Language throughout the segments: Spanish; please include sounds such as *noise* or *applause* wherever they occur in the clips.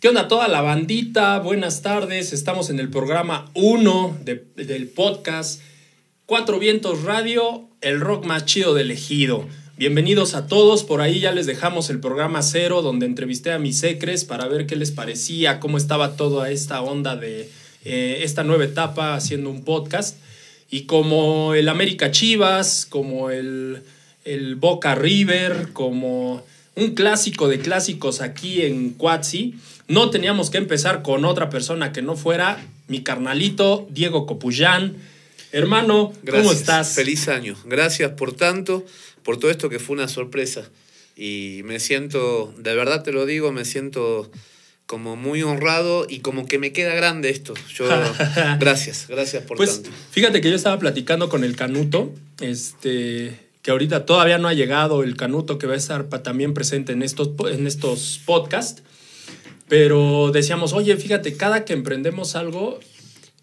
¿Qué onda toda la bandita? Buenas tardes. Estamos en el programa 1 del podcast Cuatro Vientos Radio, el rock más chido del ejido. Bienvenidos a todos. Por ahí ya les dejamos el programa cero donde entrevisté a mis secres para ver qué les parecía, cómo estaba toda esta onda de eh, esta nueva etapa haciendo un podcast. Y como el América Chivas, como el, el Boca River, como un clásico de clásicos aquí en Cuatzi, no teníamos que empezar con otra persona que no fuera mi carnalito Diego Copuyán. Hermano, ¿cómo estás? Feliz año. Gracias por tanto, por todo esto que fue una sorpresa. Y me siento, de verdad te lo digo, me siento como muy honrado y como que me queda grande esto. Yo, *laughs* gracias, gracias por pues, tanto. Fíjate que yo estaba platicando con el Canuto, este, que ahorita todavía no ha llegado el Canuto que va a estar también presente en estos, en estos podcasts. Pero decíamos, oye, fíjate, cada que emprendemos algo,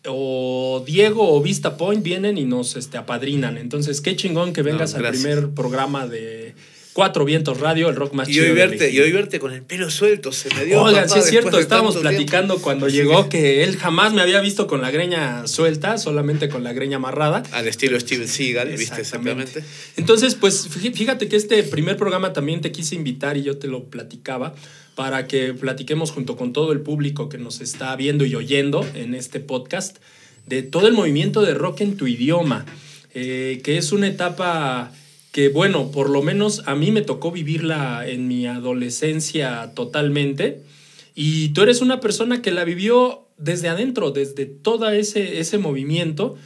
o Diego o Vista Point vienen y nos este, apadrinan. Entonces, qué chingón que vengas al primer programa de Cuatro Vientos Radio, el rock más y chido. Hoy verte, y hoy verte con el pelo suelto, se me dio. Oigan, sí es cierto, estábamos platicando cuando llegó que él jamás me había visto con la greña suelta, solamente con la greña amarrada. Al estilo Steven Seagal, viste exactamente. Entonces, pues fíjate que este primer programa también te quise invitar y yo te lo platicaba para que platiquemos junto con todo el público que nos está viendo y oyendo en este podcast de todo el movimiento de rock en tu idioma, eh, que es una etapa que, bueno, por lo menos a mí me tocó vivirla en mi adolescencia totalmente. Y tú eres una persona que la vivió desde adentro, desde todo ese, ese movimiento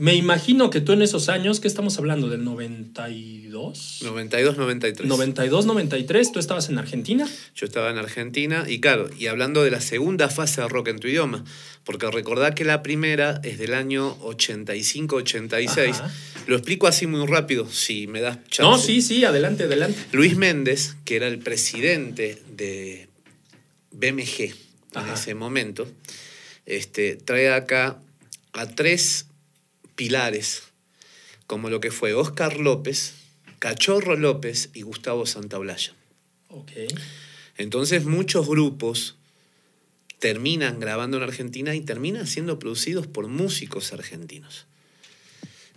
me imagino que tú en esos años, ¿qué estamos hablando? ¿Del 92? 92, 93. 92, 93, ¿tú estabas en Argentina? Yo estaba en Argentina y claro, y hablando de la segunda fase de rock en tu idioma, porque recordad que la primera es del año 85, 86. Lo explico así muy rápido, si me das chance. No, sí, sí, adelante, adelante. Luis Méndez, que era el presidente de BMG en ese momento, este, trae acá a tres pilares, como lo que fue Oscar López, Cachorro López y Gustavo Santaolalla. Okay. Entonces muchos grupos terminan grabando en Argentina y terminan siendo producidos por músicos argentinos.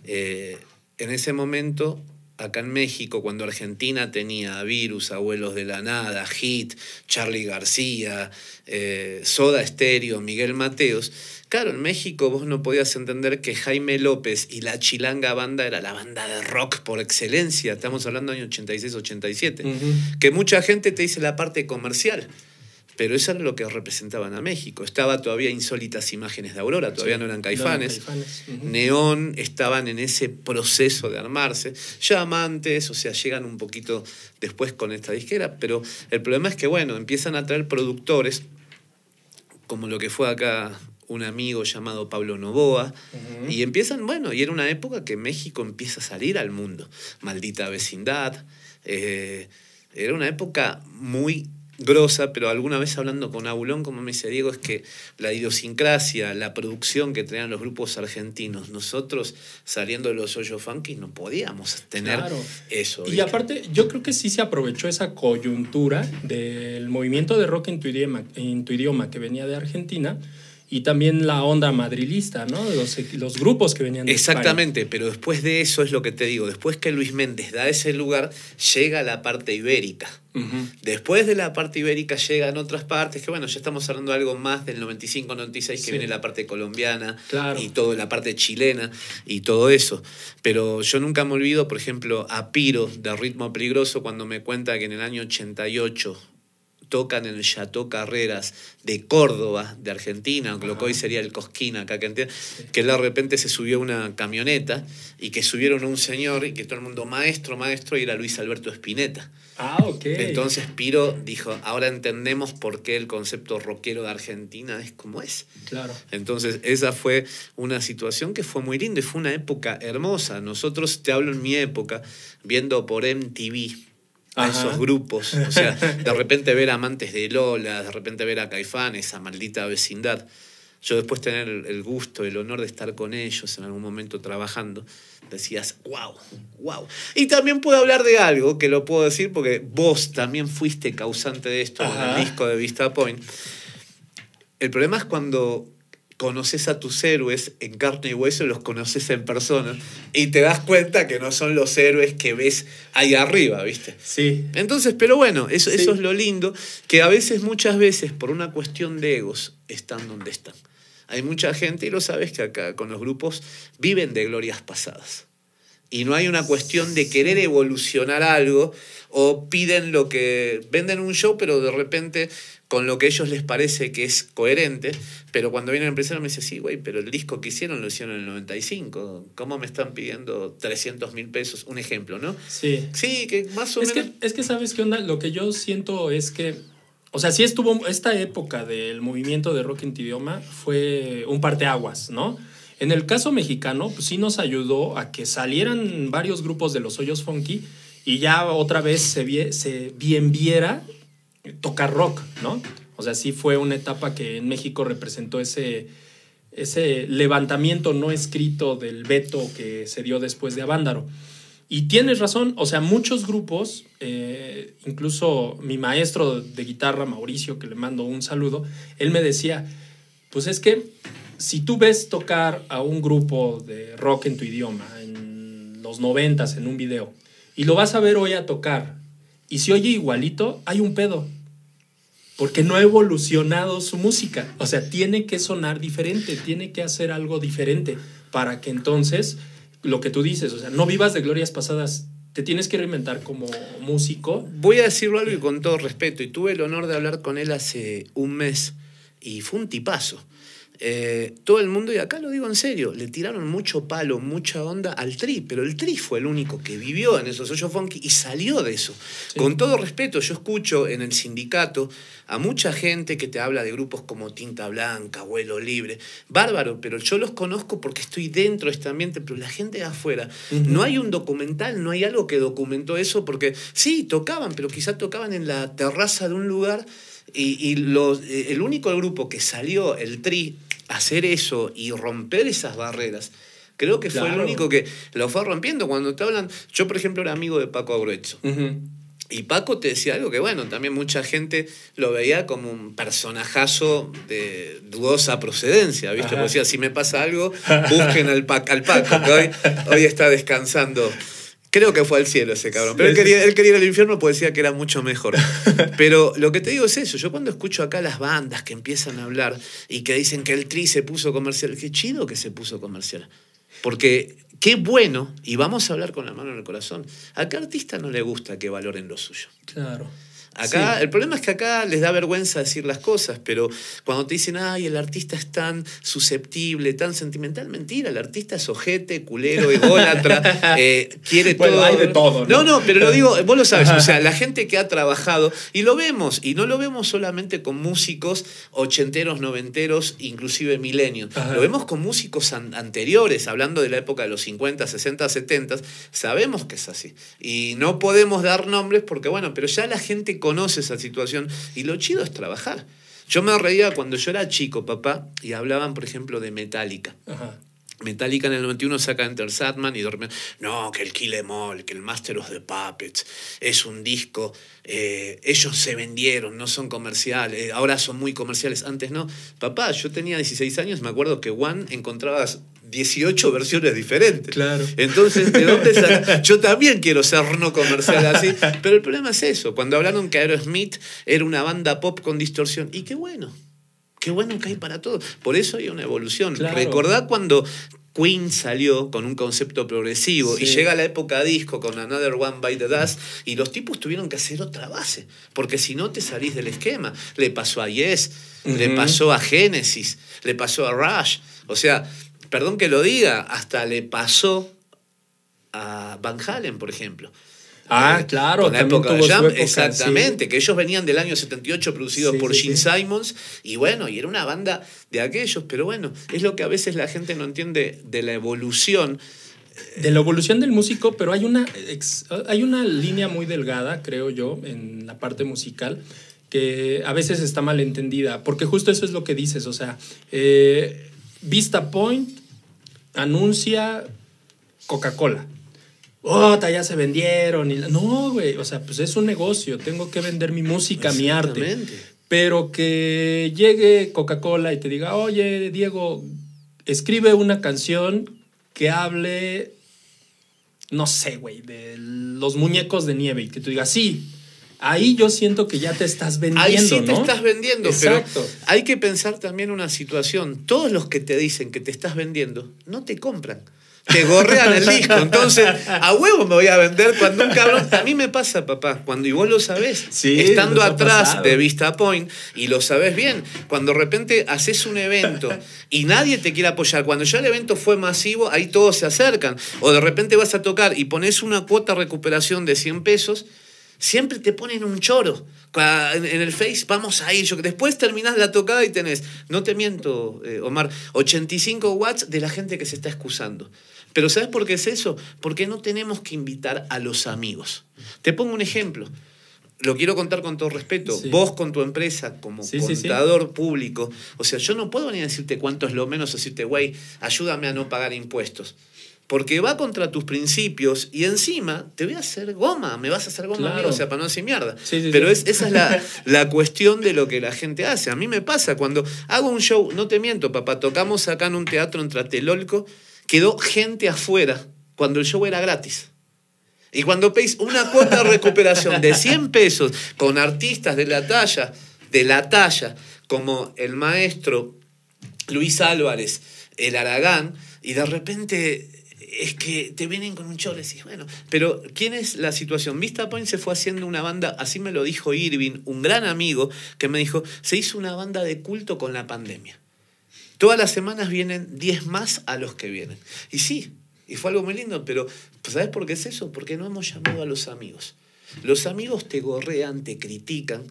Eh, en ese momento, acá en México, cuando Argentina tenía Virus, Abuelos de la Nada, Hit, Charlie García, eh, Soda Stereo, Miguel Mateos, Claro, en México vos no podías entender que Jaime López y la Chilanga Banda era la banda de rock por excelencia. Estamos hablando del año 86-87. Que mucha gente te dice la parte comercial. Pero eso era lo que representaban a México. Estaba todavía insólitas imágenes de Aurora, todavía no eran caifanes. Neón estaban en ese proceso de armarse. Ya amantes, o sea, llegan un poquito después con esta disquera. Pero el problema es que, bueno, empiezan a traer productores, como lo que fue acá un amigo llamado Pablo Novoa, y empiezan, bueno, y era una época que México empieza a salir al mundo, maldita vecindad, eh, era una época muy grosa, pero alguna vez hablando con Aulón, como me dice Diego, es que la idiosincrasia, la producción que tenían los grupos argentinos, nosotros saliendo de los hoyos funky no podíamos tener eso. Y aparte, yo creo que sí se aprovechó esa coyuntura del movimiento de rock en tu idioma, en tu idioma que venía de Argentina y también la onda madrilista, ¿no? Los, los grupos que venían de Exactamente, pero después de eso es lo que te digo, después que Luis Méndez da ese lugar, llega la parte ibérica. Después de la parte ibérica llegan otras partes, que bueno, ya estamos hablando de algo más del 95-96, que viene la parte colombiana y toda la parte chilena y todo eso. Pero yo nunca me olvido, por ejemplo, a Piro de Ritmo Peligroso cuando me cuenta que en el año 88 tocan en el Chateau Carreras de Córdoba, de Argentina, lo que hoy sería el Cosquín acá, que, que de repente se subió una camioneta y que subieron a un señor y que todo el mundo, maestro, maestro, y era Luis Alberto Spinetta. Ah, ok. Entonces Piro dijo, ahora entendemos por qué el concepto rockero de Argentina es como es. Claro. Entonces esa fue una situación que fue muy linda y fue una época hermosa. Nosotros, te hablo en mi época, viendo por MTV, a esos grupos. O sea, de *laughs* repente ver amantes de Lola, de repente ver a Caifán, esa maldita vecindad. Yo después tener el gusto, el honor de estar con ellos en algún momento trabajando, decías, wow, wow. Y también puedo hablar de algo, que lo puedo decir porque vos también fuiste causante de esto en el disco de Vista Point. el problema es cuando conoces a tus héroes en carne y hueso, los conoces en persona y te das cuenta que no son los héroes que ves ahí arriba, ¿viste? Sí. Entonces, pero bueno, eso, Sí. eso es lo lindo, que a veces, muchas veces, por una cuestión de egos, están donde están. Hay mucha gente, y lo sabes que acá con los grupos viven de glorias pasadas. Y no hay una cuestión de querer evolucionar algo o piden lo que venden un show, pero de repente con lo que a ellos les parece que es coherente, pero cuando viene el empresario me dice, sí, güey, pero el disco que hicieron lo hicieron en el 95, ¿cómo me están pidiendo 300 mil pesos? Un ejemplo, ¿no? Sí. Sí, que más o Es menos... que, es que, ¿sabes qué onda? Lo que yo siento es que, o sea, sí estuvo, esta época del movimiento de rock en tu idioma fue un parteaguas, ¿no? En el caso mexicano, pues sí nos ayudó a que salieran varios grupos de los hoyos funky y ya otra vez se, vie- se bien viera tocar rock, ¿no? O sea, sí fue una etapa que en México representó ese, ese levantamiento no escrito del veto que se dio después de Avándaro. Y tienes razón, o sea, muchos grupos, eh, incluso mi maestro de guitarra, Mauricio, que le mando un saludo, él me decía, pues es que si tú ves tocar a un grupo de rock en tu idioma, en los noventas, en un video, y lo vas a ver hoy a tocar, y si oye igualito, hay un pedo. Porque no ha evolucionado su música. O sea, tiene que sonar diferente, tiene que hacer algo diferente para que entonces, lo que tú dices, o sea, no vivas de glorias pasadas, te tienes que reinventar como músico. Voy a decirlo algo y con todo respeto, y tuve el honor de hablar con él hace un mes, y fue un tipazo. Eh, todo el mundo, y acá lo digo en serio, le tiraron mucho palo, mucha onda al Tri, pero el Tri fue el único que vivió en esos hoyos funky y salió de eso. Sí. Con todo respeto, yo escucho en el sindicato a mucha gente que te habla de grupos como Tinta Blanca, Vuelo Libre, bárbaro, pero yo los conozco porque estoy dentro de este ambiente, pero la gente de afuera, Ujú. no hay un documental, no hay algo que documentó eso, porque sí, tocaban, pero quizá tocaban en la terraza de un lugar y, y los- eh, el único grupo que salió, el Tri, hacer eso y romper esas barreras, creo que fue el único que lo fue rompiendo. Cuando te hablan, yo por ejemplo era amigo de Paco Agruezo. Y Paco te decía algo que, bueno, también mucha gente lo veía como un personajazo de dudosa procedencia, ¿viste? Porque decía, si me pasa algo, *laughs* busquen al, Pa- al Paco, que hoy, hoy está descansando. Creo que fue al cielo ese cabrón. Pero él quería, *laughs* él quería ir al infierno porque decía que era mucho mejor. *laughs* Pero lo que te digo es eso. Yo cuando escucho acá las bandas que empiezan a hablar y que dicen que el Tri se puso comercial, qué chido que se puso comercial. Porque qué bueno, y vamos a hablar con la mano en el corazón, a qué artista no le gusta que valoren lo suyo. Claro. Acá, Sí. el problema es que acá les da vergüenza decir las cosas, pero cuando te dicen, ay, el artista es tan susceptible, tan sentimental, mentira, el artista es ojete, culero, ególatra, *laughs* eh, quiere Bueno, todo. hay de todo, ¿no? No, no, pero lo digo, vos lo sabes, o sea, la gente que ha trabajado, y lo vemos, y no lo vemos solamente con músicos ochenteros, noventeros, inclusive milenios, lo vemos con músicos an- anteriores, hablando de la época de los 50, 60, 70, sabemos que es así. Y no podemos dar nombres porque, bueno, pero ya la gente conoce esa situación y lo chido es trabajar. Yo me reía cuando yo era chico, papá, y hablaban, por ejemplo, de Metallica. Ajá. Metallica en el 91 saca Enter Sandman y repente, no, que el Kill Em All, que el Master of the Puppets es un disco, eh, ellos se vendieron, no son comerciales, eh, ahora son muy comerciales, antes no. Papá, yo tenía 16 años, me acuerdo que One encontrabas 18 versiones diferentes. Claro. Entonces, ¿de dónde *laughs* saca? Yo también quiero ser no comercial así. Pero el problema es eso. Cuando hablaron que Aerosmith era una banda pop con distorsión. Y qué bueno. Qué bueno que hay para todo. Por eso hay una evolución. Claro. Recordá cuando Queen salió con un concepto progresivo y llega la época disco con Another One by the Dust y los tipos tuvieron que hacer otra base. Porque si no te salís del esquema. Le pasó a Yes, le pasó a Genesis, le pasó a Rush. O sea, perdón que lo diga, hasta le pasó a Van Halen, por ejemplo. Ah, Eh, claro, con la época de Jam, época, exactamente, que ellos venían del año 78 producidos Sí, por sí, Gene. Simons y bueno, y era una banda de aquellos, pero bueno, es lo que a veces la gente no entiende de la evolución. De la evolución del músico, pero hay una, hay una línea muy delgada, creo yo, en la parte musical, que a veces está mal entendida, porque justo eso es lo que dices, o sea, eh, Vista Point anuncia Coca-Cola. ¡Ota, ya se vendieron! Y la- no, güey, o sea, pues es un negocio, tengo que vender mi música, mi arte. Pero que llegue Coca-Cola y te diga, oye, Diego, escribe una canción que hable, no sé, güey, de los muñecos de nieve y que tú digas, sí. Ahí yo siento que ya te estás vendiendo, Ahí sí te ¿no? estás vendiendo, Exacto. pero hay que pensar también una situación. Todos los que te dicen que te estás vendiendo no te compran. Te gorrean el disco. Entonces, a huevo me voy a vender cuando un cabrón. A mí me pasa, papá, cuando y vos lo sabés, Sí, estando atrás pasado. de Vista Point, y lo sabés bien, cuando de repente haces un evento y nadie te quiere apoyar, cuando ya el evento fue masivo, ahí todos se acercan. O de repente vas a tocar y pones una cuota de recuperación de 100 pesos, siempre te ponen un choro. En el Face, vamos a ir. Yo- Después terminás la tocada y tenés, no te miento, eh, Omar, 85 watts de la gente que se está excusando. Pero ¿sabes por qué es eso? Porque no tenemos que invitar a los amigos. Te pongo un ejemplo. Lo quiero contar con todo respeto. Sí. Vos con tu empresa como Sí, sí, sí. contador público, o sea, yo no puedo ni decirte cuánto es lo menos, decirte, güey, ayúdame a no pagar impuestos. Porque va contra tus principios y encima te voy a hacer goma, me vas a hacer goma, Claro. amigo, o sea, para no decir mierda. Sí, sí, Pero sí. Es, esa es la, *laughs* la cuestión de lo que la gente hace. A mí me pasa cuando hago un show, no te miento, papá, tocamos acá en un teatro en Tlatelolco, quedó gente afuera cuando el show era gratis. Y cuando pedís una cuota de recuperación de 100 pesos con artistas de la talla, de la talla, como el maestro Luis Álvarez, el Aragán, y de repente es que te vienen con un show y decís, bueno, pero ¿quién es la situación? Vista Point se fue haciendo una banda, así me lo dijo Irving, un gran amigo, que me dijo, se hizo una banda de culto con la pandemia. Todas las semanas vienen 10 más a los que vienen. Y sí, y fue algo muy lindo, pero pues, ¿sabes por qué es eso? Porque no hemos llamado a los amigos. Los amigos te gorrean, te critican,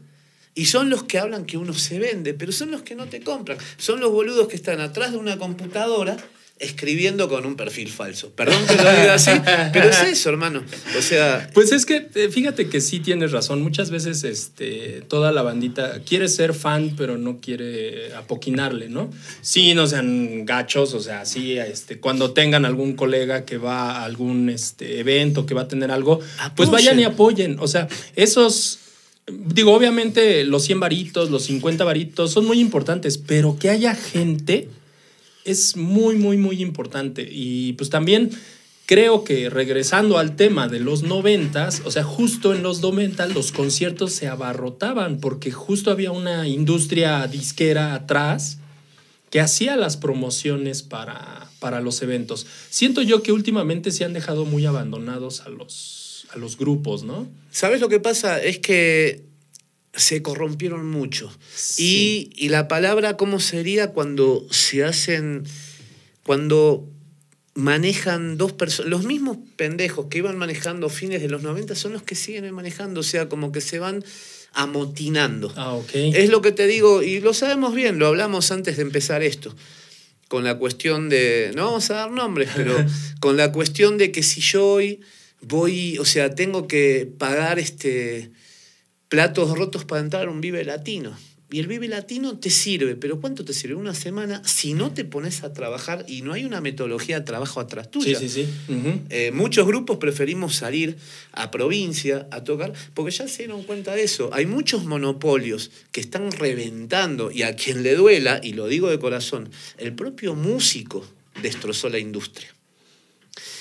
y son los que hablan que uno se vende, pero son los que no te compran. Son los boludos que están atrás de una computadora escribiendo con un perfil falso. Perdón que lo diga así, pero es eso, hermano. O sea, Pues es que eh, fíjate que sí tienes razón. Muchas veces este, toda la bandita quiere ser fan, pero no quiere apoquinarle, ¿no? Sí, no sean gachos, o sea, sí, este, cuando tengan algún colega que va a algún este, evento, que va a tener algo, pues vayan y apoyen. O sea, esos. Digo, obviamente los 100 varitos, los 50 varitos son muy importantes, pero que haya gente es muy, muy, muy importante. Y pues también creo que regresando al tema de los noventas, o sea, justo en los noventas los conciertos se abarrotaban porque justo había una industria disquera atrás que hacía las promociones para, para los eventos. Siento yo que últimamente se han dejado muy abandonados a los, a los grupos, ¿no? ¿sabes lo que pasa? Es que se corrompieron mucho. Sí. Y, y la palabra, ¿cómo sería cuando se hacen, cuando manejan dos personas, los mismos pendejos que iban manejando fines de los 90 son los que siguen manejando, o sea, como que se van amotinando. Ah, ok. Es lo que te digo, y lo sabemos bien, lo hablamos antes de empezar esto, con la cuestión de, no vamos a dar nombres, pero *laughs* con la cuestión de que si yo hoy voy, o sea, tengo que pagar este platos rotos para entrar a un Vive Latino. Y el Vive Latino te sirve, pero ¿cuánto te sirve? Una semana si no te pones a trabajar y no hay una metodología de trabajo atrás Sí, tuya. sí, sí. Ujú. Eh, muchos grupos preferimos salir a provincia a tocar porque ya se dieron cuenta de eso. Hay muchos monopolios que están reventando y a quien le duela, y lo digo de corazón, el propio músico destrozó la industria.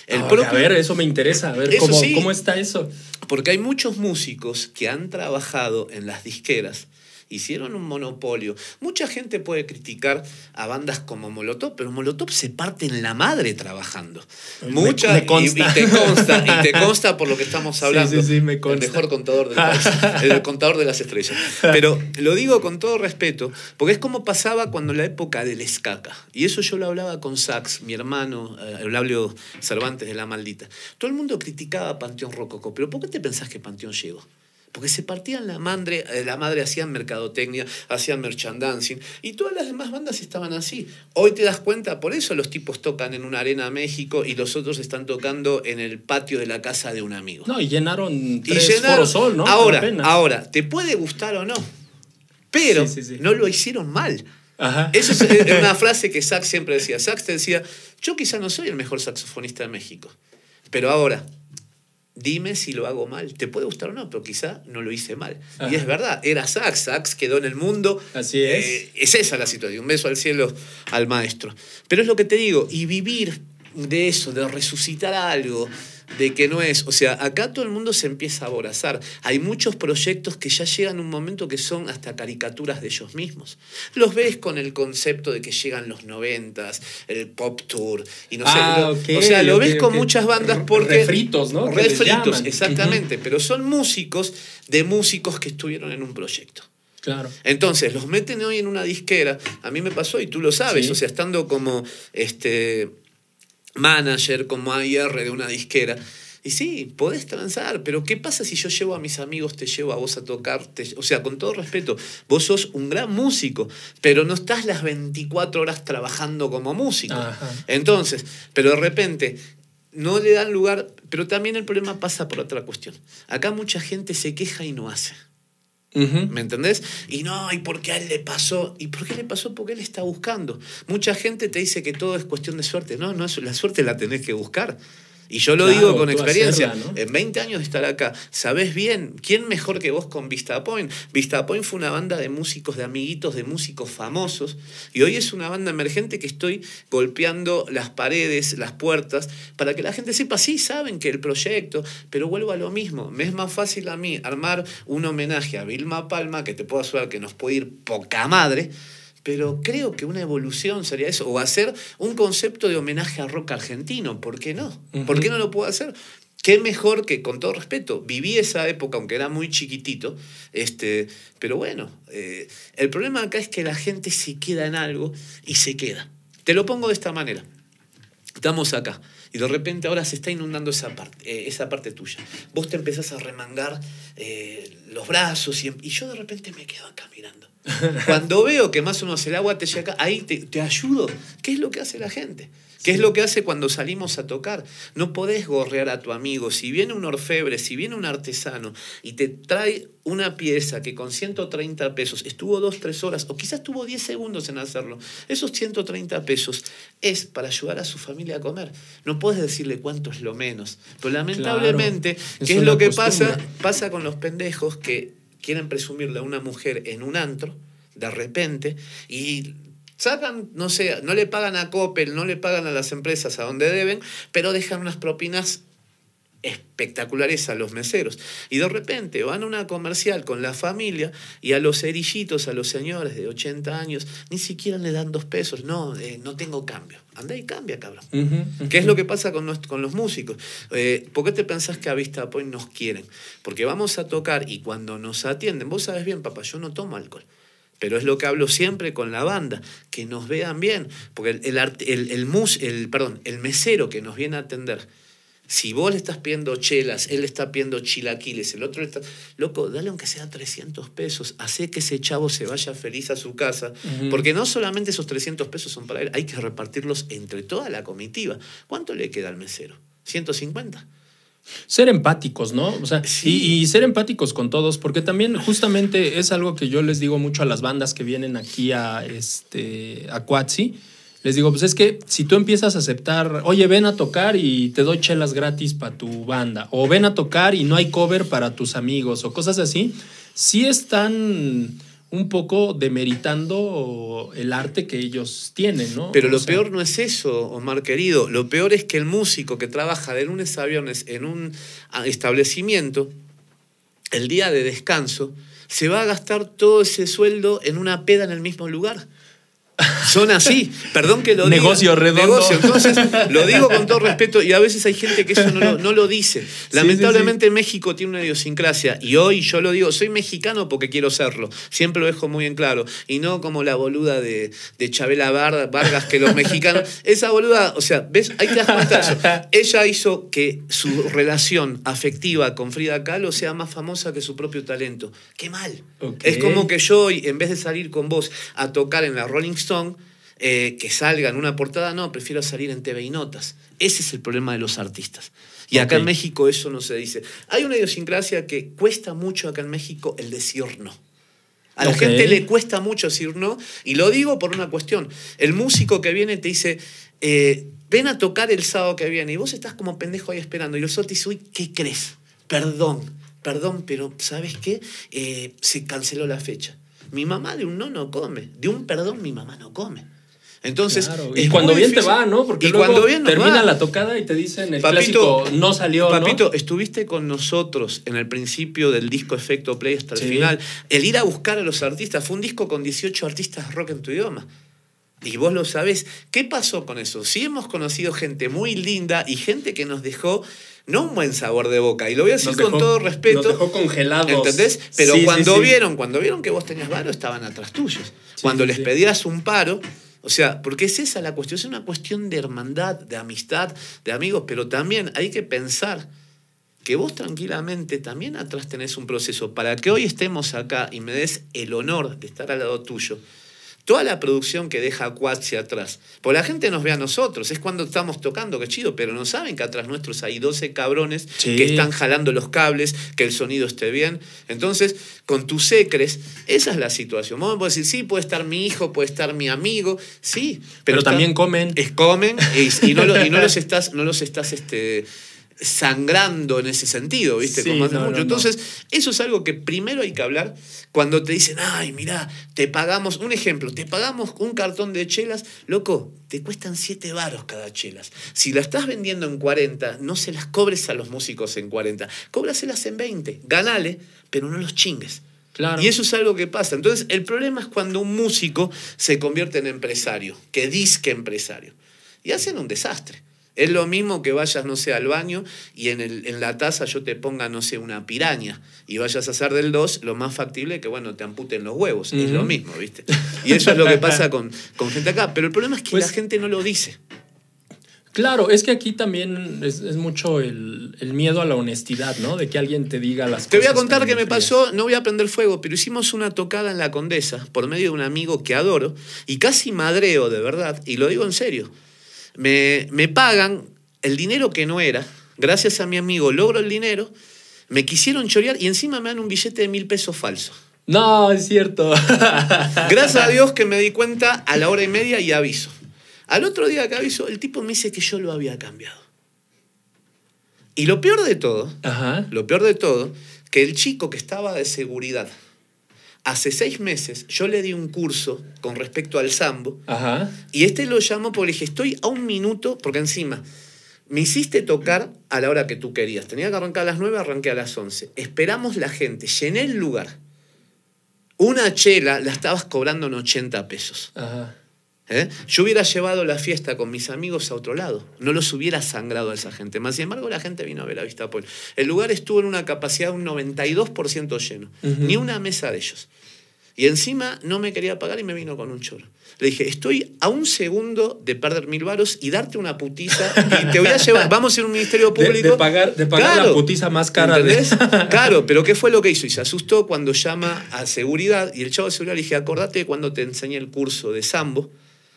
El Ah, propio- A ver, eso me interesa. A ver, ¿cómo, sí. ¿cómo está eso? porque hay muchos músicos que han trabajado en las disqueras, hicieron un monopolio. Mucha gente puede criticar a bandas como Molotov, pero Molotov se parte en la madre trabajando. Me- Mucha, me y- consta. Y, te consta, y te consta por lo que estamos *laughs* hablando. sí, sí, me El mejor contador del país, *laughs* el contador de las estrellas. Pero lo digo con todo respeto, porque es como pasaba cuando la época del escaca. Y eso yo lo hablaba con Sax, mi hermano, eh, Eulabio Cervantes de La Maldita. Todo el mundo criticaba a Panteón Rococó, pero ¿por qué te pensás que Panteón llegó? Porque se partían la madre, eh, la madre hacían mercadotecnia, hacían merchandising y todas las demás bandas estaban así. Hoy te das cuenta, por eso los tipos tocan en una arena México y los otros están tocando en el patio de la casa de un amigo. No, y llenaron Y llenaron- Sol, ¿no? Ahora, ahora, te puede gustar o no, pero Sí, sí, sí. no lo hicieron mal. Ajá. Esa es es *laughs* una frase que Sax siempre decía. Sax te decía, yo quizá no soy el mejor saxofonista de México, pero ahora, dime si lo hago mal. Te puede gustar o no, pero quizá no lo hice mal. Y es verdad, era Sax, Sax quedó en el mundo. Así es. Eh, es esa la situación. Un beso al cielo al maestro. Pero es lo que te digo, y vivir de eso, de resucitar algo, de que no es. O sea, acá todo el mundo se empieza a aborazar. Hay muchos proyectos que ya llegan a un momento que son hasta caricaturas de ellos mismos. Los ves con el concepto de que llegan los noventas, el pop tour, y no sé. Ah, lo- ok, o sea, lo ves con muchas bandas porque. refritos, ¿no? Refritos, exactamente. Pero son músicos de músicos que estuvieron en un proyecto. Claro. Entonces, los meten hoy en una disquera. A mí me pasó y tú lo sabes. Sí. O sea, estando como este manager, como AIR de una disquera. Y sí, podés transar, pero ¿qué pasa si yo llevo a mis amigos, te llevo a vos a tocar? Te- o sea, con todo respeto, vos sos un gran músico, pero no estás las 24 horas trabajando como músico. Ajá. Entonces, pero de repente no le dan lugar, pero también el problema pasa por otra cuestión. Acá mucha gente se queja y no hace. ¿Me entendés? Y no, ¿y por qué a él le pasó? ¿Y por qué le pasó? Porque él está buscando. Mucha gente te dice que todo es cuestión de suerte. No, no, es, la suerte la tenés que buscar. Y yo lo Claro, digo con experiencia. hacerla, ¿no? En 20 años de estar acá, sabés bien, ¿quién mejor que vos con Vista Point? Vista Point fue una banda de músicos, de amiguitos, de músicos famosos. Y hoy es una banda emergente que estoy golpeando las paredes, las puertas, para que la gente sepa, sí, saben que el proyecto, pero vuelvo a lo mismo. Me es más fácil a mí armar un homenaje a Vilma Palma, que te puedo asegurar que nos puede ir poca madre. Pero creo que una evolución sería eso, o hacer un concepto de homenaje a rock argentino, ¿por qué no? ¿Por qué no lo puedo hacer? Qué mejor que, con todo respeto, viví esa época, aunque era muy chiquitito, este, pero bueno, eh, el problema acá es que la gente se queda en algo y se queda. Te lo pongo de esta manera. Estamos acá y de repente ahora se está inundando esa parte, eh, esa parte tuya. Vos te empezás a remangar eh, los brazos y, y yo de repente me quedo acá mirando. *laughs* Cuando veo que más o menos el agua te llega acá, ahí te, te ayudo. ¿Qué es lo que hace la gente? ¿Qué es lo que hace cuando salimos a tocar? No podés gorrear a tu amigo. Si viene un orfebre, si viene un artesano y te trae una pieza que con 130 pesos estuvo dos, tres horas o quizás estuvo 10 segundos en hacerlo, esos 130 pesos es para ayudar a su familia a comer. No puedes decirle cuánto es lo menos. Pero lamentablemente, es ¿qué es lo que costumbre. pasa? Pasa con los pendejos que quieren presumirle a una mujer en un antro, de repente, y sacan, no sé, no le pagan a Coppel, no le pagan a las empresas a donde deben, pero dejan unas propinas espectaculares a los meseros. Y de repente van a una comercial con la familia y a los cerillitos, a los señores de 80 años, ni siquiera le dan dos pesos. No, eh, no tengo cambio. Anda y cambia, cabrón. Ujú, ¿Qué es lo que pasa con, nues- con los músicos? Eh, ¿Por qué te pensás que a Vista Point nos quieren? Porque vamos a tocar y cuando nos atienden, vos sabes bien, papá, yo no tomo alcohol. Pero es lo que hablo siempre con la banda, que nos vean bien. Porque el, el, el, el mus- el- perdón, el mesero que nos viene a atender, si vos le estás pidiendo chelas, él le está pidiendo chilaquiles, el otro le está... Loco, dale aunque sea 300 pesos, hace que ese chavo se vaya feliz a su casa, porque no solamente esos 300 pesos son para él, hay que repartirlos entre toda la comitiva. ¿Cuánto le queda al mesero? ¿150? Ser empáticos, ¿no? O sea, Sí. y, y ser empáticos con todos, porque también justamente es algo que yo les digo mucho a las bandas que vienen aquí a, este, a. Les digo, pues es que si tú empiezas a aceptar, oye, ven a tocar y te doy chelas gratis para tu banda, o ven a tocar y no hay cover para tus amigos, o cosas así, sí están un poco demeritando el arte que ellos tienen, ¿no? Pero O lo sea, peor no es eso, Omar querido. Lo peor es que el músico que trabaja de lunes a viernes en un ah, establecimiento, el día de descanso, se va a gastar todo ese sueldo en una peda en el mismo lugar. Son así. Perdón que lo diga. Negocio redondo. Negocio. Entonces, lo digo con todo respeto y a veces hay gente que eso no lo, no lo dice. Lamentablemente México tiene una idiosincrasia y hoy yo lo digo, soy mexicano porque quiero serlo. Siempre lo dejo muy en claro. Y no como la boluda de, de Chabela Var- Vargas que los mexicanos... *laughs* Esa boluda, o sea, ¿ves? Ahí te das cuenta de eso. Ella hizo que su relación afectiva con Frida Kahlo sea más famosa que su propio talento. ¡Qué mal! Ok. Es como que yo hoy, en vez de salir con vos a tocar en la Rolling Eh, que salga en una portada, no, prefiero salir en TV y Notas. Ese es el problema de los artistas. Y acá en México eso no se dice. Hay una idiosincrasia que cuesta mucho acá en México el decir no. A la Ok. gente le cuesta mucho decir no, y lo digo por una cuestión. El músico que viene te dice, eh, ven a tocar el sábado que viene, y vos estás como pendejo ahí esperando, y el otro te uy, ¿qué crees? Perdón, perdón, pero ¿sabes qué? Eh, se canceló la fecha. Mi mamá de un no no come, de un perdón mi mamá no come. Entonces, Claro, Y cuando bien te va, ¿no? Porque y luego cuando bien termina va. la tocada y te dicen el Papito, clásico no salió, ¿no? Papito, estuviste con nosotros en el principio del disco Efecto Play hasta el Sí. final. El ir a buscar a los artistas, fue un disco con 18 artistas rock en tu idioma. Y vos lo sabés. ¿Qué pasó con eso? Sí hemos conocido gente muy linda y gente que nos dejó no un buen sabor de boca. Y lo voy a decir Nos con dejó- todo respeto. Nos dejó congelados. ¿Entendés? Pero Sí, cuando sí. vieron, cuando vieron que vos tenías varo, estaban atrás tuyos. cuando les pedías un paro, o sea, porque es esa la cuestión, es una cuestión de hermandad, de amistad, de amigos, pero también hay que pensar que vos tranquilamente también atrás tenés un proceso. Para que hoy estemos acá y me des el honor de estar al lado tuyo, toda la producción que deja Cuatsi atrás. Porque la gente nos ve a nosotros, es cuando estamos tocando, que chido, pero no saben que atrás nuestros hay 12 cabrones Sí. que están jalando los cables, que el sonido esté bien. Entonces, con tus secres, esa es la situación. Vos me podés decir, sí, puede estar mi hijo, puede estar mi amigo, sí, pero, también comen. es comen y, y no, lo- y no los estás, no los estás este, sangrando en ese sentido, ¿viste? Sí, Como hace no, no, mucho. no. Entonces, eso es algo que primero hay que hablar cuando te dicen, ay, mira, te pagamos, un ejemplo, te pagamos un cartón de chelas, loco, te cuestan 7 varos cada chelas. Si la estás vendiendo en 40, no se las cobres a los músicos en 40, cóbraselas en 20, ganale, pero no los chingues. Claro. Y eso es algo que pasa. Entonces, el problema es cuando un músico se convierte en empresario, que disque empresario. Y hacen un desastre. Es lo mismo que vayas, no sé, al baño y en, el, en la taza yo te ponga, no sé, una piraña y vayas a hacer del 2, lo más factible es que, bueno, te amputen los huevos. Es lo mismo, ¿viste? Y eso es lo que pasa con, con gente acá. Pero el problema es que Pues- la gente no lo dice. Claro, es que aquí también es, es mucho el, el miedo a la honestidad, ¿no? De que alguien te diga las Te voy a cosas contar que me frías. pasó, no voy a prender fuego, pero hicimos una tocada en la Condesa por medio de un amigo que adoro y casi madreo de verdad, y lo digo en serio. Me, me pagan el dinero que no era, gracias a mi amigo logro el dinero, me quisieron chorear y encima me dan un billete de mil pesos falso. No, es cierto. *laughs* Gracias a Dios que me di cuenta a la hora y media y aviso. Al otro día que aviso, el tipo me dice que yo lo había cambiado. Y lo peor de todo, Ajá. lo peor de todo, que el chico que estaba de seguridad, hace seis meses yo le di un curso con respecto al sambo, Ajá. y este lo llamó porque le dije, estoy a un minuto, porque encima me hiciste tocar a la hora que tú querías. Tenía que arrancar a las 9, arranqué a las 11. Esperamos la gente, llené el lugar. Una chela la estabas cobrando en 80 pesos. Ajá. ¿Eh? Yo hubiera llevado la fiesta con mis amigos a otro lado. No los hubiera sangrado a esa gente. Más sin embargo, la gente vino a ver a Vista Paul. El lugar estuvo en una capacidad de un 92% lleno. Ujú. Ni una mesa de ellos. Y encima no me quería pagar y me vino con un choro. Le dije, estoy a un segundo de perder mil varos y darte una putiza y te voy a *laughs* llevar, vamos a ir a un ministerio De, público. de pagar, de pagar la Claro. putiza más cara. de-. *laughs* Claro, pero ¿qué fue lo que hizo? Y se asustó cuando llama a seguridad y el chavo de seguridad le dije, acordate de cuando te enseñé el curso de Sambo,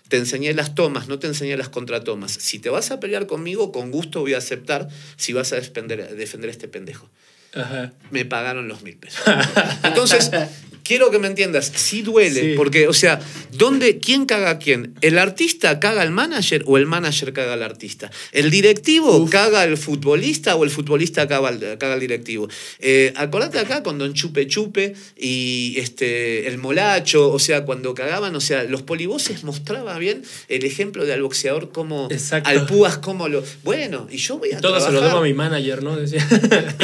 te enseñé las tomas, no te enseñé las contratomas. Si te vas a pelear conmigo, con gusto voy a aceptar si vas a defender, defender a este pendejo. Ajá. Me pagaron los mil pesos. *laughs* Entonces, quiero que me entiendas, sí duele, Sí. porque, o sea, ¿dónde, ¿quién caga a quién? ¿El artista caga al manager o el manager caga al artista? ¿El directivo Uf. caga al futbolista o el futbolista caga al, caga al directivo? Eh, acordate acá con Don Chupe Chupe y este, el molacho, o sea, cuando cagaban, o sea, los polivoces mostraban bien el ejemplo del boxeador como Exacto. al púas, como lo... Bueno, y yo voy a Todo se lo trabajar. debo a mi manager, ¿no? Decía.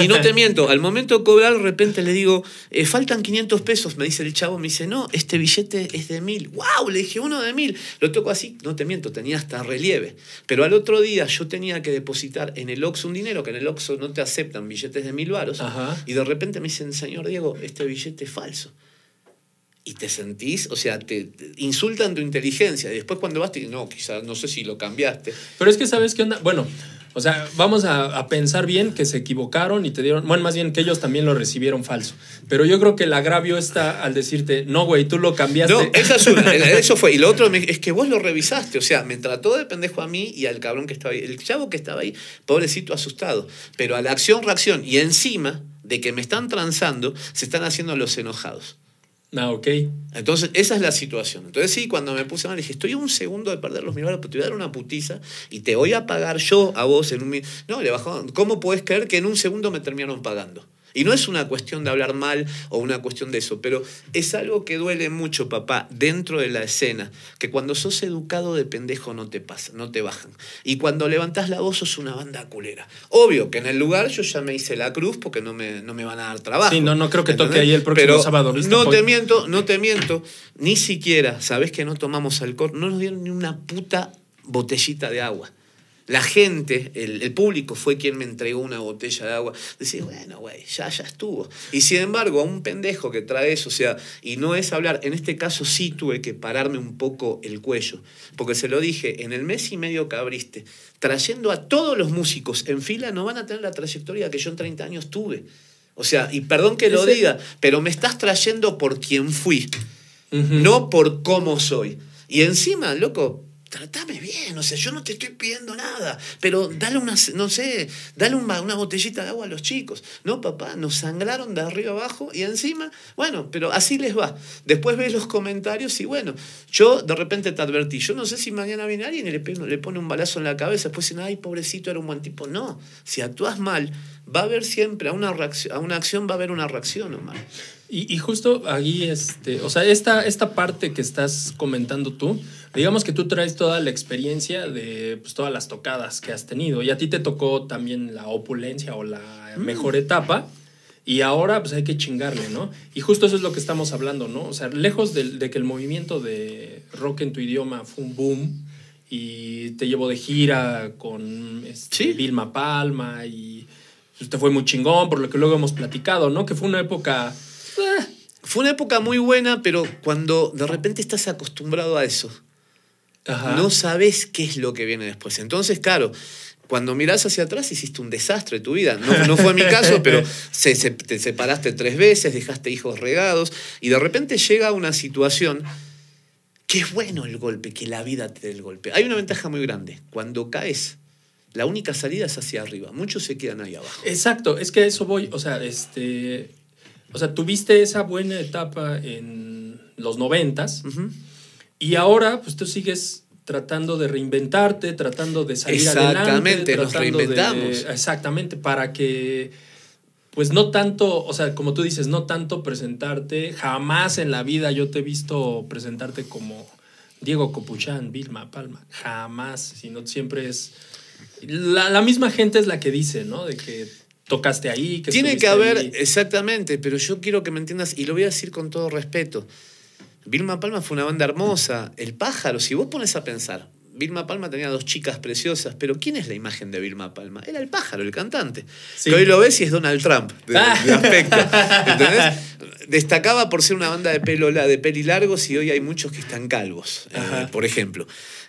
Y no te miento, al momento de cobrar, de repente le digo, eh, faltan 500 pesos, me dice el chavo, me dice, no, este billete es de mil. ¡Wow! Le dije, uno de mil. Lo toco así, no te miento, tenía hasta relieve. Pero al otro día yo tenía que depositar en el Oxxo un dinero, que en el Oxxo no te aceptan billetes de mil varos. Ajá. Y de repente me dicen, señor Diego, este billete es falso. Y te sentís, o sea, te, te insultan tu inteligencia. Y después cuando vas, te dicen, no, quizás, no sé si lo cambiaste. Pero es que, ¿sabes qué onda? Bueno, o sea, vamos a, a pensar bien que se equivocaron y te dieron. Bueno, más bien que ellos también lo recibieron falso. Pero yo creo que el agravio está al decirte, no, güey, tú lo cambiaste. No, esa es una, *laughs* eso fue. Y lo otro es que vos lo revisaste. O sea, me trató de pendejo a mí y al cabrón que estaba ahí. El chavo que estaba ahí, pobrecito asustado. Pero a la acción, reacción. Y encima de que me están transando, se están haciendo los enojados. Ah, ok. Entonces, esa es la situación. Entonces, sí, cuando me puse mal, dije, estoy un segundo de perder los mil dólares, pero te voy a dar una putiza y te voy a pagar yo a vos en un... mi-". No, le bajó. ¿Cómo puedes creer que en un segundo me terminaron pagando? Y no es una cuestión de hablar mal o una cuestión de eso, pero es algo que duele mucho, papá, dentro de la escena, que cuando sos educado de pendejo no te pasa, no te bajan. Y cuando levantás la voz sos una banda culera. Obvio que en el lugar yo ya me hice la cruz porque no me, no me van a dar trabajo. Sí, no, no creo que toque ahí el próximo Pero sábado, ¿viste, No te miento, no te miento, ni siquiera, sabés que no tomamos alcohol, no nos dieron ni una puta botellita de agua. La gente, el, el público fue quien me entregó una botella de agua. Decía, bueno, güey, ya, ya estuvo. Y sin embargo, a un pendejo que trae eso, o sea, y no es hablar, en este caso sí tuve que pararme un poco el cuello, porque se lo dije, en el mes y medio que abriste, trayendo a todos los músicos en fila, no van a tener la trayectoria que yo en 30 años tuve. O sea, y perdón que lo diga, pero me estás trayendo por quien fui no por cómo soy. Y encima, loco, tratame bien, o sea, yo no te estoy pidiendo nada, pero dale una, no sé, dale una, una botellita de agua a los chicos. No, papá, nos sangraron de arriba abajo y encima, bueno, pero así les va. Después ves los comentarios y bueno, yo de repente te advertí, yo no sé si mañana viene alguien y le, pone un balazo en la cabeza, después dicen, ay, pobrecito, era un buen tipo. No, si actúas mal, va a haber siempre, a una, reacción, a una acción va a haber una reacción, Omar. Y, y justo ahí, este, o sea, esta, esta parte que estás comentando tú, digamos que tú traes toda la experiencia de pues, todas las tocadas que has tenido y a ti te tocó también la opulencia o la mejor etapa y ahora pues hay que chingarle, ¿no? Y justo eso es lo que estamos hablando, ¿no? O sea, lejos de, de que el movimiento de rock en tu idioma fue un boom y te llevó de gira con este, Sí. Vilma Palma y pues, te fue muy chingón por lo que luego hemos platicado, ¿no? Que fue una época... Fue una época muy buena, pero cuando de repente estás acostumbrado a eso, Ajá. no sabes qué es lo que viene después. Entonces, claro, cuando mirás hacia atrás hiciste un desastre de tu vida. No, no fue mi caso, pero *laughs* se- se- te separaste tres veces, dejaste hijos regados y de repente llega una situación que es bueno el golpe, que la vida te dé el golpe. Hay una ventaja muy grande. Cuando caes, la única salida es hacia arriba. Muchos se quedan ahí abajo. Exacto, es que a eso voy. O sea, este. O sea, tuviste esa buena etapa en los noventas Ujú. y ahora, pues tú sigues tratando de reinventarte, tratando de salir Exactamente, adelante. nos tratando de- reinventamos. exactamente, para que. Pues no tanto, o sea, como tú dices, no tanto presentarte, jamás en la vida yo te he visto presentarte como Diego Copuchán, Vilma Palma, jamás, sino siempre es la, la misma gente es la que dice, ¿no? De que tocaste ahí, que Tiene que haber, ahí. exactamente, pero yo quiero que me entiendas, y lo voy a decir con todo respeto. Vilma Palma fue una banda hermosa. El pájaro, si vos pones a pensar, Vilma Palma tenía dos chicas preciosas, pero ¿quién es la imagen de Vilma Palma? Era el pájaro, el cantante. Sí. Que hoy lo ves y es Donald Trump, de, Ah. de aspecto. *laughs* ¿Entendés? Destacaba por ser una banda de pelo de peli largos y hoy hay muchos que están calvos, eh, por ejemplo.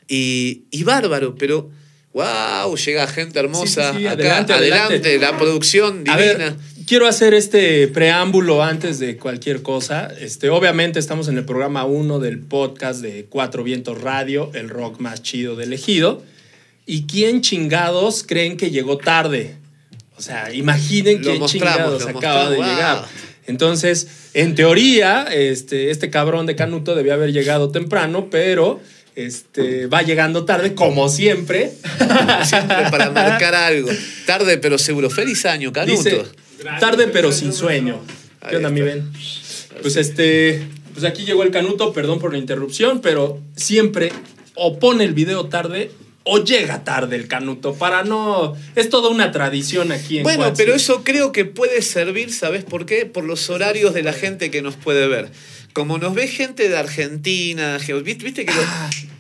Y, y bárbaro, pero wow, llega gente hermosa Sí, sí, sí, acá, adelante, adelante, adelante. la producción divina. A ver, quiero hacer este preámbulo antes de cualquier cosa. Este, obviamente estamos en el programa 1 del podcast de Cuatro Vientos Radio, el rock más chido del ejido. ¿Y quién chingados creen que llegó tarde? O sea, imaginen Lo quién chingados acaba de llegar. Entonces, en teoría, este, este cabrón de Canuto debía haber llegado temprano, pero este, va llegando tarde, como siempre. *laughs* Siempre para marcar algo. Tarde, pero seguro. Feliz año, Canuto. Dice, tarde pero sin sueño. ¿Qué onda, mi. Ben? Pues este, pues aquí llegó el canuto, perdón por la interrupción, pero siempre o pone el video tarde o llega tarde el canuto para no... Es toda una tradición aquí en Bueno, pero eso creo que puede servir, ¿sabes por qué? Por los horarios de la gente que nos puede ver. Como nos ve gente de Argentina, ge- ¿viste, viste que lo-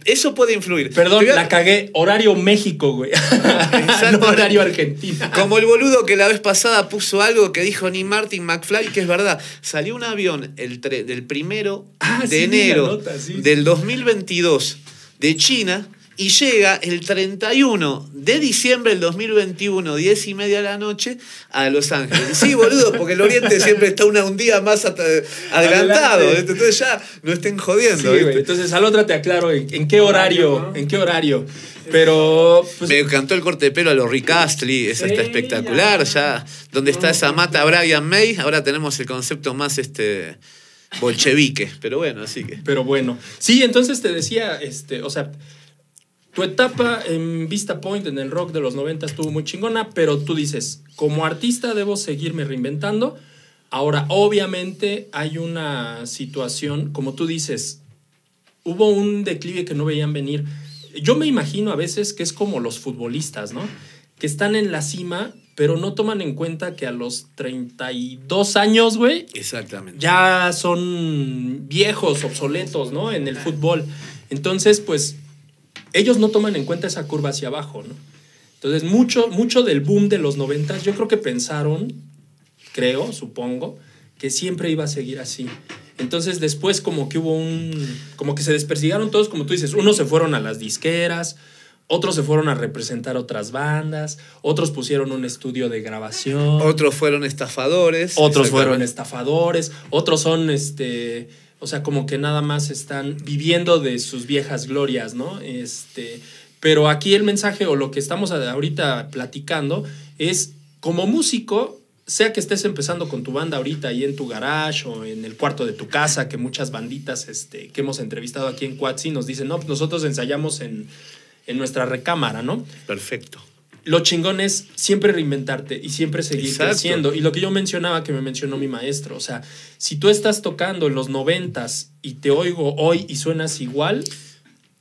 eso puede influir. Ah. Perdón, a- la cagué. Horario México, güey. *laughs* no horario Argentina. Como el boludo que la vez pasada puso algo que dijo ni Martin McFly, que es verdad. Salió un avión el tre- del primero Ah, de sí, enero nota, sí. del 2022 de China y llega el 31 de diciembre del 2021, 10 y media de la noche, a Los Ángeles. Sí, boludo, porque el Oriente siempre está una, un día más adelantado. Entonces ya no estén jodiendo. Entonces, al otra te aclaro en, en qué horario, en qué horario. Pero, pues, Me encantó el corte de pelo a los Rick Astley, esa está espectacular. ya. Ya, donde está esa mata Brian May, ahora tenemos el concepto más este bolchevique, pero bueno, así que. Pero bueno, sí, entonces te decía, este, o sea, tu etapa en Vista Point, en el rock de los 90 estuvo muy chingona, pero tú dices, como artista debo seguirme reinventando. Ahora, obviamente hay una situación, como tú dices, hubo un declive que no veían venir. Yo me imagino a veces que es como los futbolistas, ¿no? Que están en la cima, pero no toman en cuenta que a los 32 años, güey, Exactamente. ya son viejos, obsoletos, ¿no? En el fútbol. Entonces, pues, ellos no toman en cuenta esa curva hacia abajo, ¿no? Entonces, mucho, mucho del boom de los 90, yo creo que pensaron, creo, supongo, que siempre iba a seguir así. Entonces, después como que hubo un... como que se despersigaron todos, como tú dices, unos se fueron a las disqueras, otros se fueron a representar otras bandas, otros pusieron un estudio de grabación. Otros fueron estafadores. Otros fueron estafadores, otros son, este, o sea, como que nada más están viviendo de sus viejas glorias, ¿no? Este, pero aquí el mensaje o lo que estamos ahorita platicando es, como músico, sea que estés empezando con tu banda ahorita ahí en tu garage o en el cuarto de tu casa, que muchas banditas este, que hemos entrevistado aquí en Quatsi nos dicen, no, pues nosotros ensayamos en, en nuestra recámara, ¿no? Perfecto. Lo chingón es siempre reinventarte y siempre seguir Exacto. creciendo. Y lo que yo mencionaba, que me mencionó mi maestro, o sea, si tú estás tocando en los noventas y te oigo hoy y suenas igual,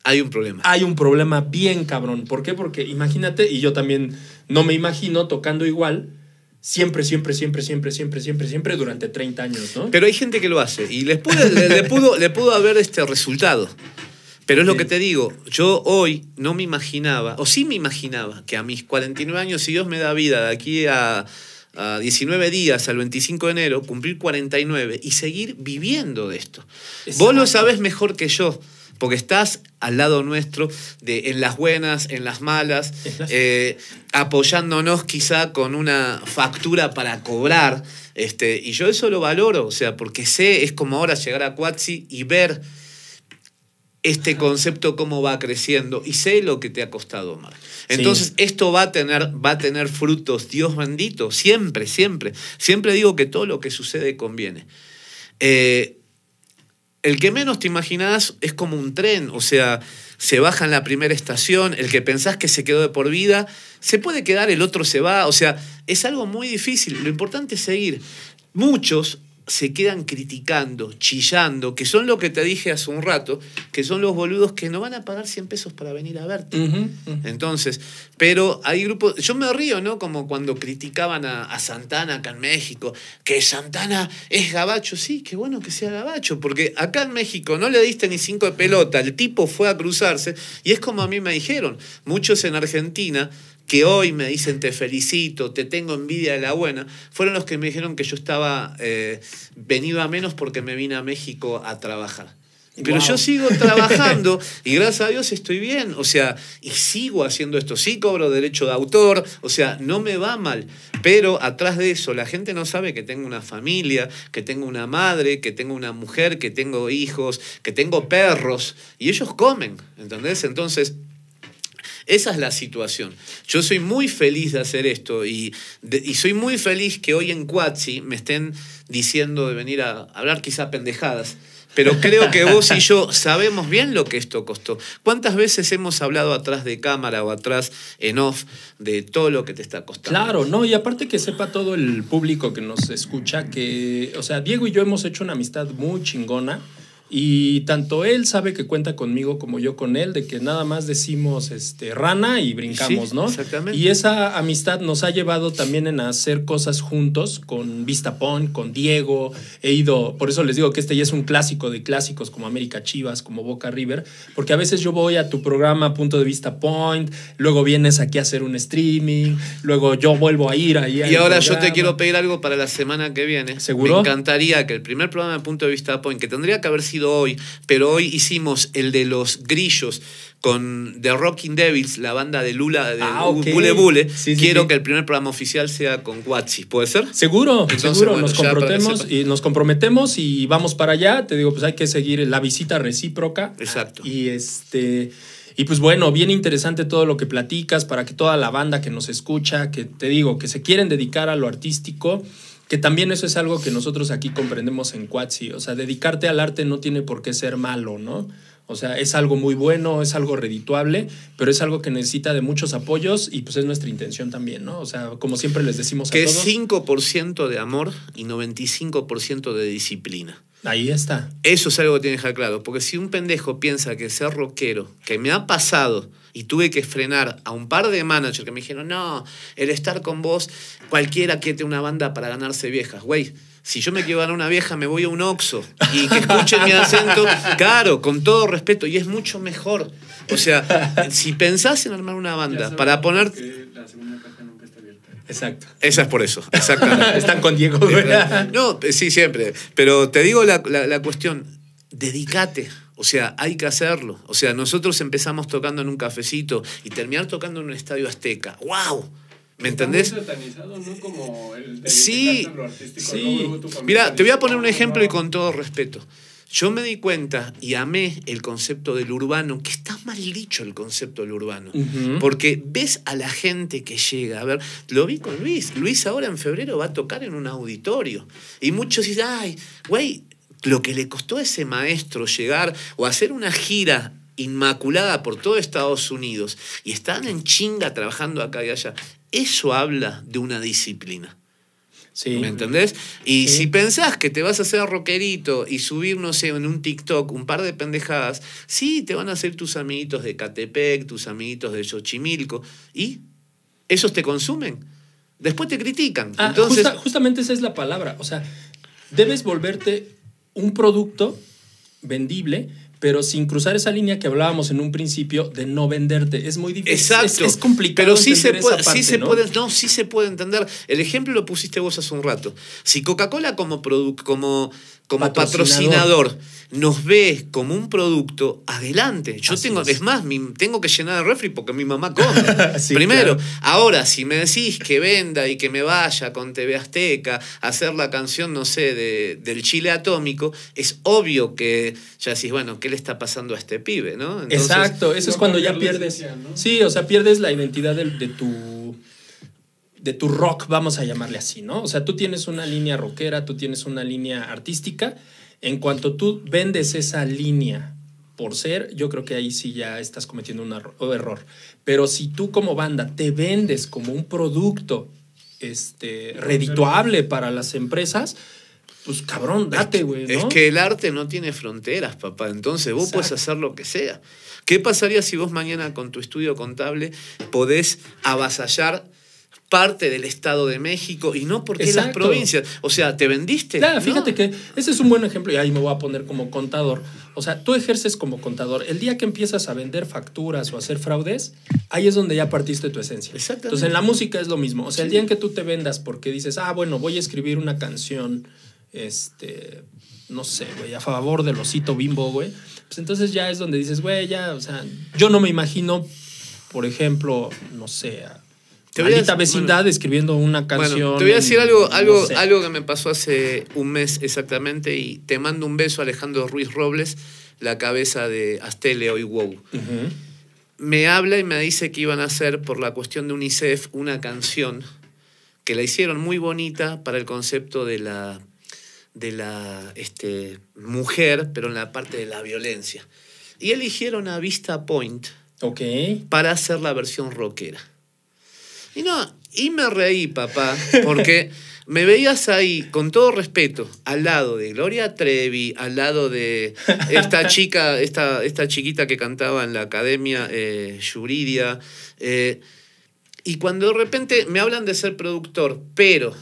Hay un problema. hay un problema bien cabrón. ¿Por qué? Porque imagínate, y yo también no me imagino tocando igual siempre, siempre, siempre, siempre, siempre, siempre, siempre durante 30 años, ¿no? Pero hay gente que lo hace y les pudo- le, le pudo, le pudo haber este resultado. Pero es lo que te digo, yo hoy no me imaginaba, o sí me imaginaba, que a mis 49 años, si Dios me da vida de aquí a, a 19 días, al 25 de enero, cumplir 49 y seguir viviendo de esto. Vos lo Exacto. sabés mejor que yo, porque estás al lado nuestro, de, en las buenas, en las malas, eh, apoyándonos quizá con una factura para cobrar. Este, y yo eso lo valoro, o sea, porque sé, es como ahora llegar a Cuatsi y ver este concepto cómo va creciendo y sé lo que te ha costado, Omar. Entonces, Sí. esto va a tener va a tener frutos, Dios bendito, siempre, siempre. Siempre digo que todo lo que sucede conviene. Eh, el que menos te imaginás es como un tren, o sea, se baja en la primera estación, el que pensás que se quedó de por vida, se puede quedar, el otro se va, o sea, es algo muy difícil, lo importante es seguir. Muchos se quedan criticando, chillando, que son lo que te dije hace un rato, que son los boludos que no van a pagar 100 pesos para venir a verte. Entonces, pero hay grupos, yo me río, ¿no? Como cuando criticaban a, a Santana acá en México, que Santana es gabacho, sí, qué bueno que sea gabacho, porque acá en México no le diste ni cinco de pelota, el tipo fue a cruzarse, y es como a mí me dijeron, muchos en Argentina que hoy me dicen te felicito, te tengo envidia de la buena, fueron los que me dijeron que yo estaba eh, venido a menos porque me vine a México a trabajar. Pero Wow. yo sigo trabajando *laughs* y gracias a Dios estoy bien, o sea, y sigo haciendo esto, sí cobro derecho de autor, o sea, no me va mal, pero atrás de eso la gente no sabe que tengo una familia, que tengo una madre, que tengo una mujer, que tengo hijos, que tengo perros, y ellos comen, ¿entendés? Entonces, esa es la situación. Yo soy muy feliz de hacer esto y, y soy muy feliz que hoy en Cuatsi me estén diciendo de venir a hablar quizá pendejadas. Pero creo que vos y yo sabemos bien lo que esto costó. ¿Cuántas veces hemos hablado atrás de cámara o atrás en off de todo lo que te está costando? Claro, no, y aparte que sepa todo el público que nos escucha que, o sea, Diego y yo hemos hecho una amistad muy chingona y tanto él sabe que cuenta conmigo como yo con él, de que nada más decimos este, rana y brincamos, Sí, ¿no? exactamente. Y esa amistad nos ha llevado también en hacer cosas juntos con Vista Point, con Diego. He ido, por eso les digo que este ya es un clásico de clásicos como América Chivas, como Boca River, porque a veces yo voy a tu programa Punto de Vista Point, luego vienes aquí a hacer un streaming, luego yo vuelvo a ir ahí. Y ahora yo te quiero pedir algo para la semana que viene. ¿Seguro? Me encantaría que el primer programa de Punto de Vista Point, que tendría que haber sido hoy, pero hoy hicimos el de los grillos con The Rocking Devils, la banda de Lula, de Ah. Bule Bule. Sí, sí, quiero sí. que el primer programa oficial sea con Guatsi. ¿Puede ser? Seguro, Entonces, seguro, bueno, nos comprometemos y nos comprometemos y vamos para allá. Te digo, pues hay que seguir la visita recíproca. Exacto. Y este. Y pues bueno, bien interesante todo lo que platicas para que toda la banda que nos escucha, que te digo, que se quieren dedicar a lo artístico, Que también eso es algo que nosotros aquí comprendemos en Quatsi. O sea, dedicarte al arte no tiene por qué ser malo, ¿no? O sea, es algo muy bueno, es algo redituable, pero es algo que necesita de muchos apoyos y pues es nuestra intención también, ¿no? O sea, como siempre les decimos que todos. es 5% de amor y 95% de disciplina. Ahí está. Eso es algo que tienes que dejar claro, porque si un pendejo piensa que ser rockero, que me ha pasado y tuve que frenar a un par de managers que me dijeron, no, el estar con vos, cualquiera quiere una banda para ganarse viejas, güey si yo me quiero ganar una vieja, me voy a un oxo y que escuchen mi acento, *laughs* claro, con todo respeto, y es mucho mejor. O sea, si pensás en armar una banda para poner... La segunda caja nunca está abierta. Exacto. Esa es por eso, exactamente. *laughs* Están con Diego. no, sí, siempre. Pero te digo la, la cuestión, dedícate. O sea, hay que hacerlo. O sea, nosotros empezamos tocando en un cafecito y terminar tocando en un estadio azteca. ¡Wow! ¿Me entendés? ¿no? Como el sí, sí. Mira, te voy a poner un ejemplo y con todo respeto. Yo me di cuenta y amé el concepto del urbano, que está mal dicho el concepto del urbano, porque ves a la gente que llega, a ver, lo vi con Luis, Luis ahora en febrero va a tocar en un auditorio, y muchos dicen, ay, güey, lo que le costó a ese maestro llegar o hacer una gira inmaculada por todo Estados Unidos y están en chinga trabajando acá y allá, eso habla de una disciplina. Sí. ¿Me entendés? Y si pensás que te vas a hacer rockerito y subir, no sé, en un TikTok un par de pendejadas, sí, te van a hacer tus amiguitos de Catepec, tus amiguitos de Xochimilco, y esos te consumen. Después te critican. Ah, Entonces, justamente esa es la palabra. O sea, debes volverte un producto vendible pero sin cruzar esa línea que hablábamos en un principio de no venderte. Es muy difícil. Exacto. Es, complicado. Pero sí se, puede, sí se puede, no, sí se puede entender. El ejemplo lo pusiste vos hace un rato. Si Coca-Cola como, como como patrocinador. nos ve como un producto, adelante. Yo tengo, es. más, tengo que llenar el refri porque mi mamá come. *laughs* Primero, ahora, si me decís que venda y que me vaya con TV Azteca a hacer la canción, no sé, de, del Chile Atómico, es obvio que ya decís, bueno, ¿qué le está pasando a este pibe? ¿no? Exacto, eso es cuando ya pierdes. Sí, o sea, pierdes la identidad de, de tu de tu rock, vamos a llamarle así, ¿no? O sea, tú tienes una línea rockera, tú tienes una línea artística. En cuanto tú vendes esa línea por ser, yo creo que ahí sí ya estás cometiendo un error. Pero si tú como banda te vendes como un producto este, redituable para las empresas, pues cabrón, date, güey. Es que el arte no tiene fronteras, papá. Entonces vos puedes hacer lo que sea. ¿Qué pasaría si vos mañana con tu estudio contable podés avasallar parte del Estado de México y no porque las provincias. O sea, te vendiste. Claro, fíjate que ese es un buen ejemplo y ahí me voy a poner como contador. O sea, tú ejerces como contador. El día que empiezas a vender facturas o a hacer fraudes, ahí es donde ya partiste tu esencia. Exactamente. Entonces, en la música es lo mismo. O sea, el día en que tú te vendas porque dices, ah, bueno, voy a escribir una canción, este, no sé, güey, a favor del osito bimbo, güey. Pues entonces ya es donde dices, güey, ya, o sea, yo no me imagino, por ejemplo, no sé, te voy a, vecindad escribiendo una canción. te voy a decir algo, algo, algo que me pasó hace un mes exactamente y te mando un beso Alejandro Ruiz Robles, la cabeza de Asteleo y Wow. Me habla y me dice que iban a hacer por la cuestión de UNICEF una canción que la hicieron muy bonita para el concepto de la, de la este, mujer, pero en la parte de la violencia. Y eligieron a Vista Point para hacer la versión rockera. Y no, y me reí, papá, porque me veías ahí, con todo respeto, al lado de Gloria Trevi, al lado de esta *laughs* chica, esta, esta chiquita que cantaba en la academia, eh, Yuridia. Eh, y cuando de repente me hablan de ser productor, pero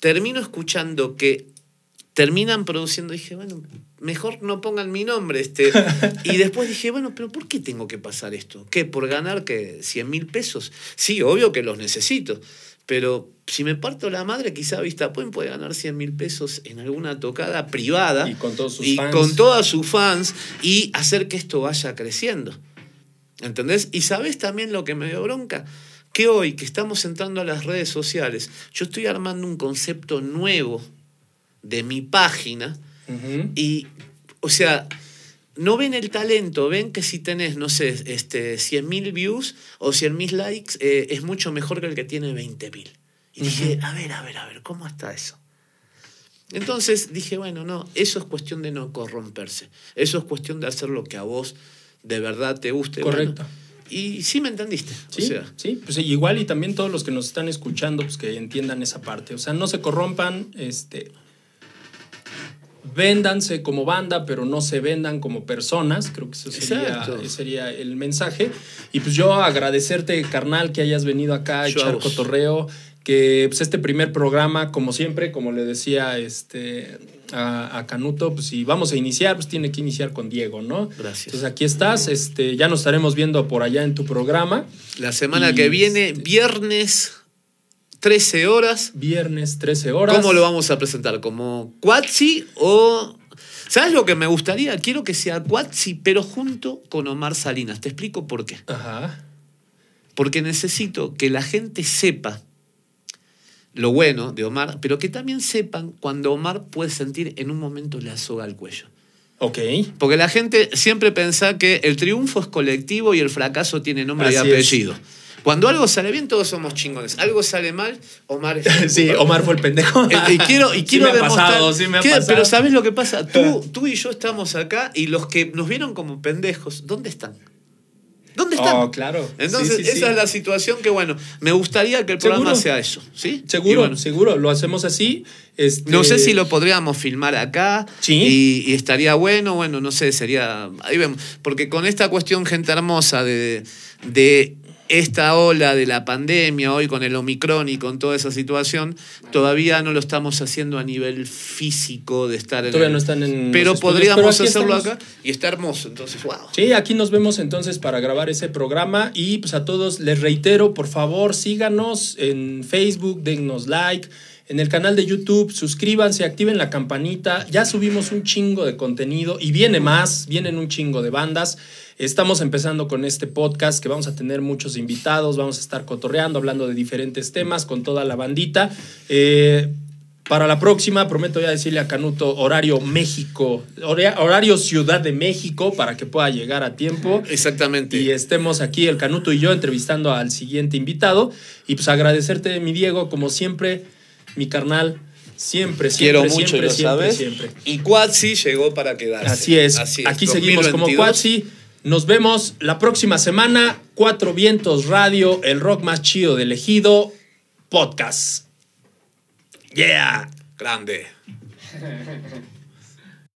termino escuchando que terminan produciendo, dije, bueno, mejor no pongan mi nombre. Este. *laughs* Y después dije, bueno, pero ¿por qué tengo que pasar esto? ¿Qué? ¿Por ganar que 100 mil pesos? Sí, obvio que los necesito. Pero si me parto la madre, quizá Vista puede ganar 100 mil pesos en alguna tocada privada. Y con todos sus y con todas sus fans y hacer que esto vaya creciendo. ¿Entendés? Y sabes también lo que me dio bronca. Que hoy que estamos entrando a las redes sociales, yo estoy armando un concepto nuevo de mi página y, o sea, no ven el talento, ven que si tenés, no sé, este, 100.000 views o 100.000 likes, eh, es mucho mejor que el que tiene 20.000. Y dije, a ver, a ver, a ver, ¿cómo está eso? Entonces dije, bueno, no, eso es cuestión de no corromperse. Eso es cuestión de hacer lo que a vos de verdad te guste. Correcto. Bueno, y sí me entendiste. Sí, O sea, sí, pues igual y también todos los que nos están escuchando, pues que entiendan esa parte. O sea, no se corrompan, este. Véndanse como banda, pero no se vendan como personas. Creo que eso sería, ese sería el mensaje. Y pues yo agradecerte, carnal, que hayas venido acá a echar cotorreo. Que pues este primer programa, como siempre, como le decía este, a, a Canuto, pues si vamos a iniciar, pues tiene que iniciar con Diego, ¿no? Gracias. Entonces aquí estás, este, ya nos estaremos viendo por allá en tu programa. la semana Y- que viene, viernes, 13 horas. Viernes, 13 horas. ¿Cómo lo vamos a presentar? ¿Como Quatsi o.? ¿Sabes lo que me gustaría? Quiero que sea Quatsi, pero junto con Omar Salinas. Te explico por qué. Ajá. Porque necesito que la gente sepa lo bueno de Omar, pero que también sepan cuando Omar puede sentir en un momento la soga al cuello. Ok. Porque la gente siempre piensa que el triunfo es colectivo y el fracaso tiene nombre y es. Cuando algo sale bien, todos somos chingones. Algo sale mal, Omar es *laughs* Sí, Omar fue el pendejo. Eh, y quiero, y Sí quiero me ha demostrar pasado, sí me ha que- pasado. Pero ¿sabes lo que pasa? Tú, *laughs* tú y yo estamos acá y los que nos vieron como pendejos, ¿dónde están? ¿Dónde están? Oh, claro. Entonces, Sí, sí, sí. esa es la situación que, bueno, me gustaría que el programa Seguro. sea eso, ¿sí? Seguro, bueno, seguro. Lo hacemos así. Este, no sé si lo podríamos filmar acá Sí. y, y estaría bueno, bueno, no sé, sería... Ahí vemos. Porque con esta cuestión, gente hermosa, de, de esta ola de la pandemia, hoy con el Omicron y con toda esa situación, todavía no lo estamos haciendo a nivel físico de estar en... Todavía el- no están en Pero podríamos pero hacerlo estamos. acá y está hermoso, entonces, wow. Sí, aquí nos vemos entonces para grabar ese programa y pues a todos les reitero, por favor, síganos en Facebook, dennos like, en el canal de YouTube, suscríbanse, activen la campanita, ya subimos un chingo de contenido y viene más, vienen un chingo de bandas. Estamos empezando con este podcast que vamos a tener muchos invitados, vamos a estar cotorreando, hablando de diferentes temas con toda la bandita. Eh, para la próxima, prometo ya decirle a Canuto horario México, hora- horario Ciudad de México, para que pueda llegar a tiempo. Exactamente. Y estemos aquí, el Canuto y yo, entrevistando al siguiente invitado. Y pues agradecerte, mi Diego, como siempre, mi carnal, siempre, siempre, Quiero mucho, siempre, lo siempre, sabes. siempre. Y Quatsi llegó para quedarse. Así es. Aquí seguimos como 2022. Quatsi. Nos vemos la próxima semana. Cuatro Vientos Radio, el rock más chido del ejido, podcast. Yeah. Grande. *laughs*